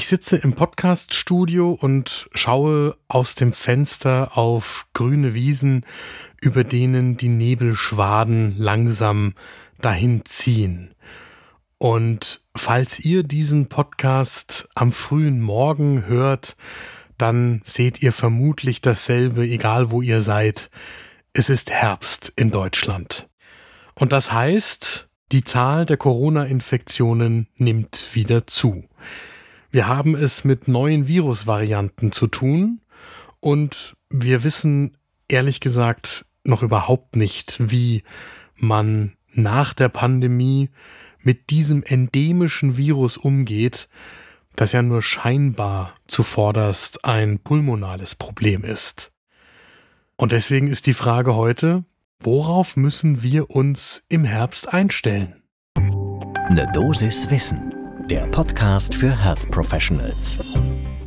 Ich sitze im Podcaststudio und schaue aus dem Fenster auf grüne Wiesen, über denen die Nebelschwaden langsam dahin ziehen. Und falls ihr diesen Podcast am frühen Morgen hört, dann seht ihr vermutlich dasselbe, egal wo ihr seid. Es ist Herbst in Deutschland. Und das heißt, die Zahl der Corona-Infektionen nimmt wieder zu. Wir haben es mit neuen Virusvarianten zu tun und wir wissen ehrlich gesagt noch überhaupt nicht, wie man nach der Pandemie mit diesem endemischen Virus umgeht, das ja nur scheinbar zuvorderst ein pulmonales Problem ist. Und deswegen ist die Frage heute, worauf müssen wir uns im Herbst einstellen? Eine Dosis Wissen der Podcast für Health Professionals.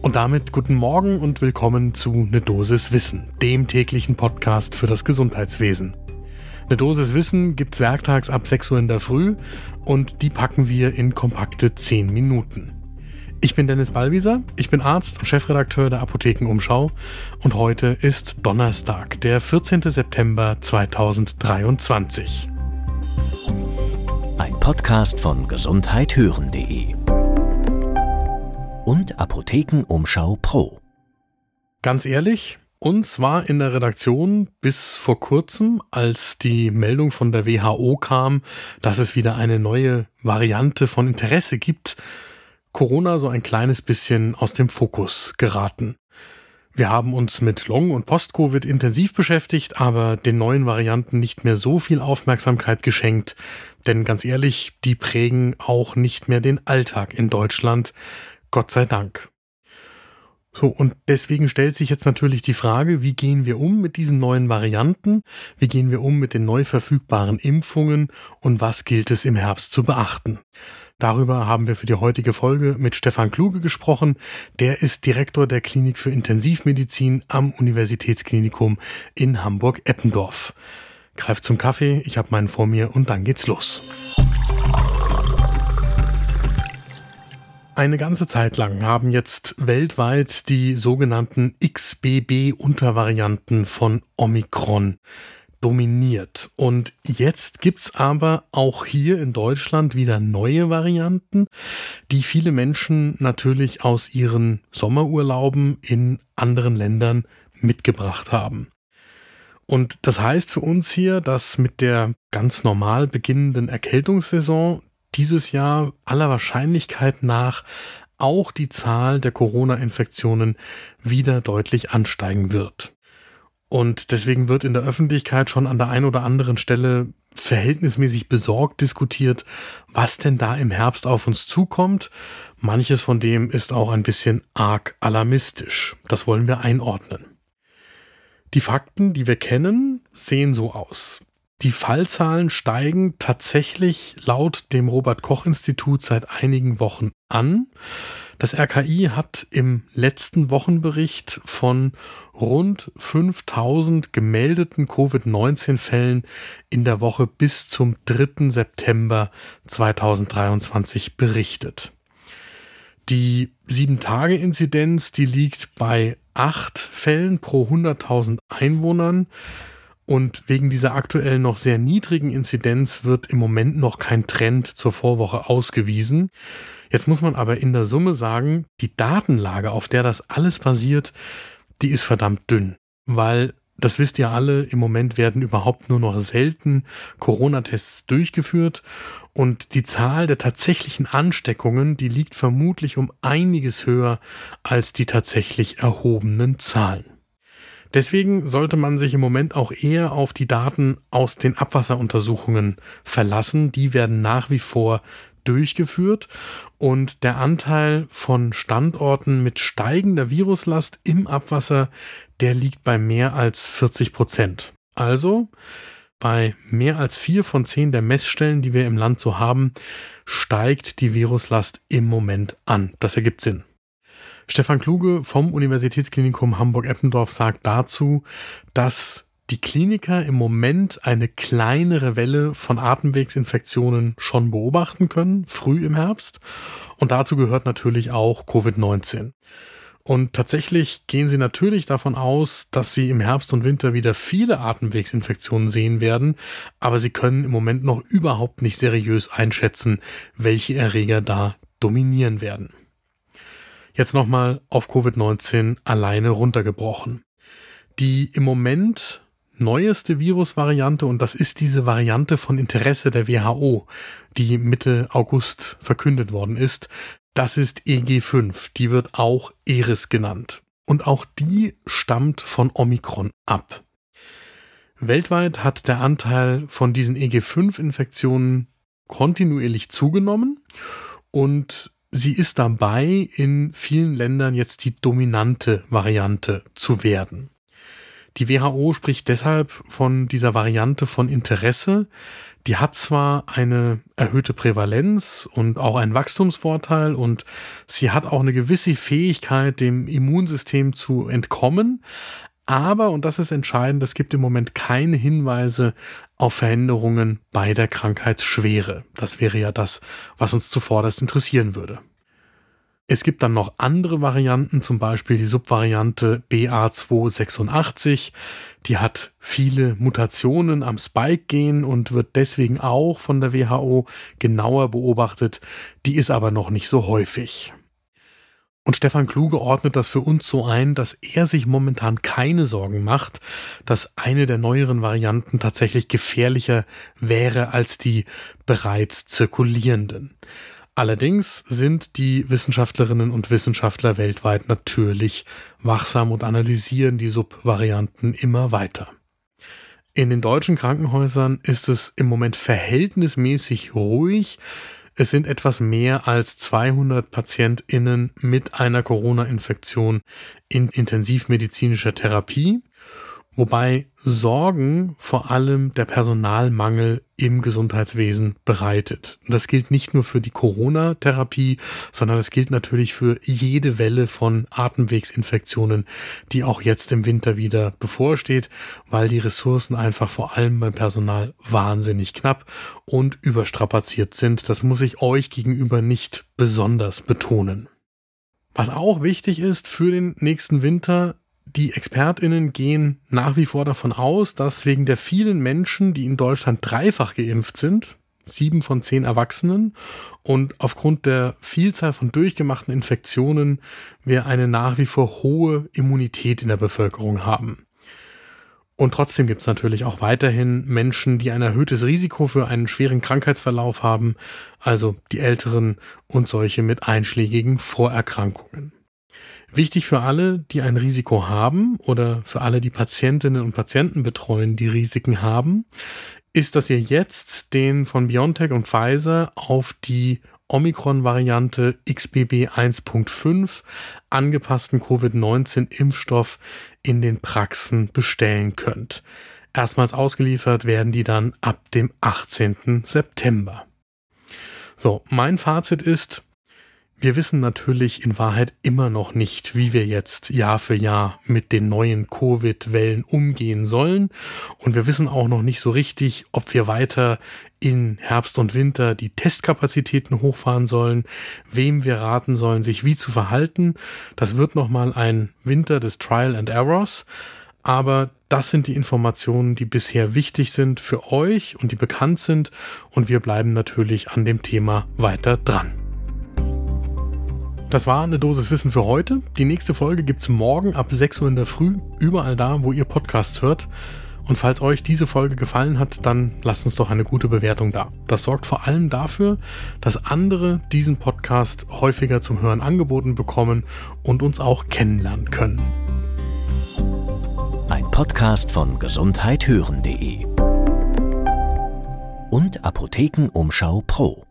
Und damit guten Morgen und willkommen zu Ne Dosis Wissen, dem täglichen Podcast für das Gesundheitswesen. Ne Dosis Wissen gibt's werktags ab 6 Uhr in der Früh und die packen wir in kompakte 10 Minuten. Ich bin Dennis Ballwieser, ich bin Arzt und Chefredakteur der Apothekenumschau und heute ist Donnerstag, der 14. September 2023. Podcast von gesundheithören.de und Apothekenumschau Pro. Ganz ehrlich, uns war in der Redaktion bis vor kurzem, als die Meldung von der WHO kam, dass es wieder eine neue Variante von Interesse gibt, Corona so ein kleines bisschen aus dem Fokus geraten. Wir haben uns mit Long- und Post-Covid intensiv beschäftigt, aber den neuen Varianten nicht mehr so viel Aufmerksamkeit geschenkt, denn ganz ehrlich, die prägen auch nicht mehr den Alltag in Deutschland, Gott sei Dank. So, und deswegen stellt sich jetzt natürlich die Frage, wie gehen wir um mit diesen neuen Varianten? Wie gehen wir um mit den neu verfügbaren Impfungen? Und was gilt es im Herbst zu beachten? Darüber haben wir für die heutige Folge mit Stefan Kluge gesprochen. Der ist Direktor der Klinik für Intensivmedizin am Universitätsklinikum in Hamburg-Eppendorf. Greift zum Kaffee, ich habe meinen vor mir und dann geht's los. Eine ganze Zeit lang haben jetzt weltweit die sogenannten XBB-Untervarianten von Omikron dominiert. Und jetzt gibt's aber auch hier in Deutschland wieder neue Varianten, die viele Menschen natürlich aus ihren Sommerurlauben in anderen Ländern mitgebracht haben. Und das heißt für uns hier, dass mit der ganz normal beginnenden Erkältungssaison dieses Jahr aller Wahrscheinlichkeit nach auch die Zahl der Corona-Infektionen wieder deutlich ansteigen wird. Und deswegen wird in der Öffentlichkeit schon an der einen oder anderen Stelle verhältnismäßig besorgt diskutiert, was denn da im Herbst auf uns zukommt. Manches von dem ist auch ein bisschen arg alarmistisch. Das wollen wir einordnen. Die Fakten, die wir kennen, sehen so aus. Die Fallzahlen steigen tatsächlich laut dem Robert Koch Institut seit einigen Wochen an. Das RKI hat im letzten Wochenbericht von rund 5000 gemeldeten Covid-19-Fällen in der Woche bis zum 3. September 2023 berichtet. Die 7-Tage-Inzidenz, die liegt bei 8 Fällen pro 100.000 Einwohnern. Und wegen dieser aktuell noch sehr niedrigen Inzidenz wird im Moment noch kein Trend zur Vorwoche ausgewiesen. Jetzt muss man aber in der Summe sagen, die Datenlage, auf der das alles basiert, die ist verdammt dünn, weil das wisst ihr alle, im Moment werden überhaupt nur noch selten Corona-Tests durchgeführt und die Zahl der tatsächlichen Ansteckungen, die liegt vermutlich um einiges höher als die tatsächlich erhobenen Zahlen. Deswegen sollte man sich im Moment auch eher auf die Daten aus den Abwasseruntersuchungen verlassen. Die werden nach wie vor durchgeführt und der Anteil von Standorten mit steigender Viruslast im Abwasser, der liegt bei mehr als 40 Prozent. Also bei mehr als vier von zehn der Messstellen, die wir im Land so haben, steigt die Viruslast im Moment an. Das ergibt Sinn. Stefan Kluge vom Universitätsklinikum Hamburg-Eppendorf sagt dazu, dass die Kliniker im Moment eine kleinere Welle von Atemwegsinfektionen schon beobachten können, früh im Herbst. Und dazu gehört natürlich auch Covid-19. Und tatsächlich gehen sie natürlich davon aus, dass sie im Herbst und Winter wieder viele Atemwegsinfektionen sehen werden, aber sie können im Moment noch überhaupt nicht seriös einschätzen, welche Erreger da dominieren werden. Jetzt nochmal auf Covid-19 alleine runtergebrochen. Die im Moment neueste Virusvariante, und das ist diese Variante von Interesse der WHO, die Mitte August verkündet worden ist, das ist EG5, die wird auch Eris genannt. Und auch die stammt von Omikron ab. Weltweit hat der Anteil von diesen EG5-Infektionen kontinuierlich zugenommen und sie ist dabei, in vielen Ländern jetzt die dominante Variante zu werden. Die WHO spricht deshalb von dieser Variante von Interesse. Die hat zwar eine erhöhte Prävalenz und auch einen Wachstumsvorteil und sie hat auch eine gewisse Fähigkeit, dem Immunsystem zu entkommen. Aber, und das ist entscheidend, es gibt im Moment keine Hinweise auf Veränderungen bei der Krankheitsschwere. Das wäre ja das, was uns zuvorderst interessieren würde. Es gibt dann noch andere Varianten, zum Beispiel die Subvariante BA286. Die hat viele Mutationen am Spike-Gen und wird deswegen auch von der WHO genauer beobachtet. Die ist aber noch nicht so häufig. Und Stefan Kluge ordnet das für uns so ein, dass er sich momentan keine Sorgen macht, dass eine der neueren Varianten tatsächlich gefährlicher wäre als die bereits zirkulierenden. Allerdings sind die Wissenschaftlerinnen und Wissenschaftler weltweit natürlich wachsam und analysieren die Subvarianten immer weiter. In den deutschen Krankenhäusern ist es im Moment verhältnismäßig ruhig. Es sind etwas mehr als 200 Patientinnen mit einer Corona-Infektion in intensivmedizinischer Therapie wobei Sorgen vor allem der Personalmangel im Gesundheitswesen bereitet. Das gilt nicht nur für die Corona-Therapie, sondern es gilt natürlich für jede Welle von Atemwegsinfektionen, die auch jetzt im Winter wieder bevorsteht, weil die Ressourcen einfach vor allem beim Personal wahnsinnig knapp und überstrapaziert sind. Das muss ich euch gegenüber nicht besonders betonen. Was auch wichtig ist für den nächsten Winter, die ExpertInnen gehen nach wie vor davon aus, dass wegen der vielen Menschen, die in Deutschland dreifach geimpft sind, sieben von zehn Erwachsenen, und aufgrund der Vielzahl von durchgemachten Infektionen wir eine nach wie vor hohe Immunität in der Bevölkerung haben. Und trotzdem gibt es natürlich auch weiterhin Menschen, die ein erhöhtes Risiko für einen schweren Krankheitsverlauf haben, also die Älteren und solche mit einschlägigen Vorerkrankungen. Wichtig für alle, die ein Risiko haben oder für alle, die Patientinnen und Patienten betreuen, die Risiken haben, ist, dass ihr jetzt den von BioNTech und Pfizer auf die Omikron-Variante XBB 1.5 angepassten Covid-19-Impfstoff in den Praxen bestellen könnt. Erstmals ausgeliefert werden die dann ab dem 18. September. So, mein Fazit ist, wir wissen natürlich in Wahrheit immer noch nicht, wie wir jetzt Jahr für Jahr mit den neuen Covid-Wellen umgehen sollen. Und wir wissen auch noch nicht so richtig, ob wir weiter in Herbst und Winter die Testkapazitäten hochfahren sollen, wem wir raten sollen, sich wie zu verhalten. Das wird nochmal ein Winter des Trial and Errors. Aber das sind die Informationen, die bisher wichtig sind für euch und die bekannt sind. Und wir bleiben natürlich an dem Thema weiter dran. Das war eine Dosis Wissen für heute. Die nächste Folge gibt es morgen ab 6 Uhr in der Früh, überall da, wo ihr Podcasts hört. Und falls euch diese Folge gefallen hat, dann lasst uns doch eine gute Bewertung da. Das sorgt vor allem dafür, dass andere diesen Podcast häufiger zum Hören angeboten bekommen und uns auch kennenlernen können. Ein Podcast von gesundheithören.de und Apothekenumschau Pro.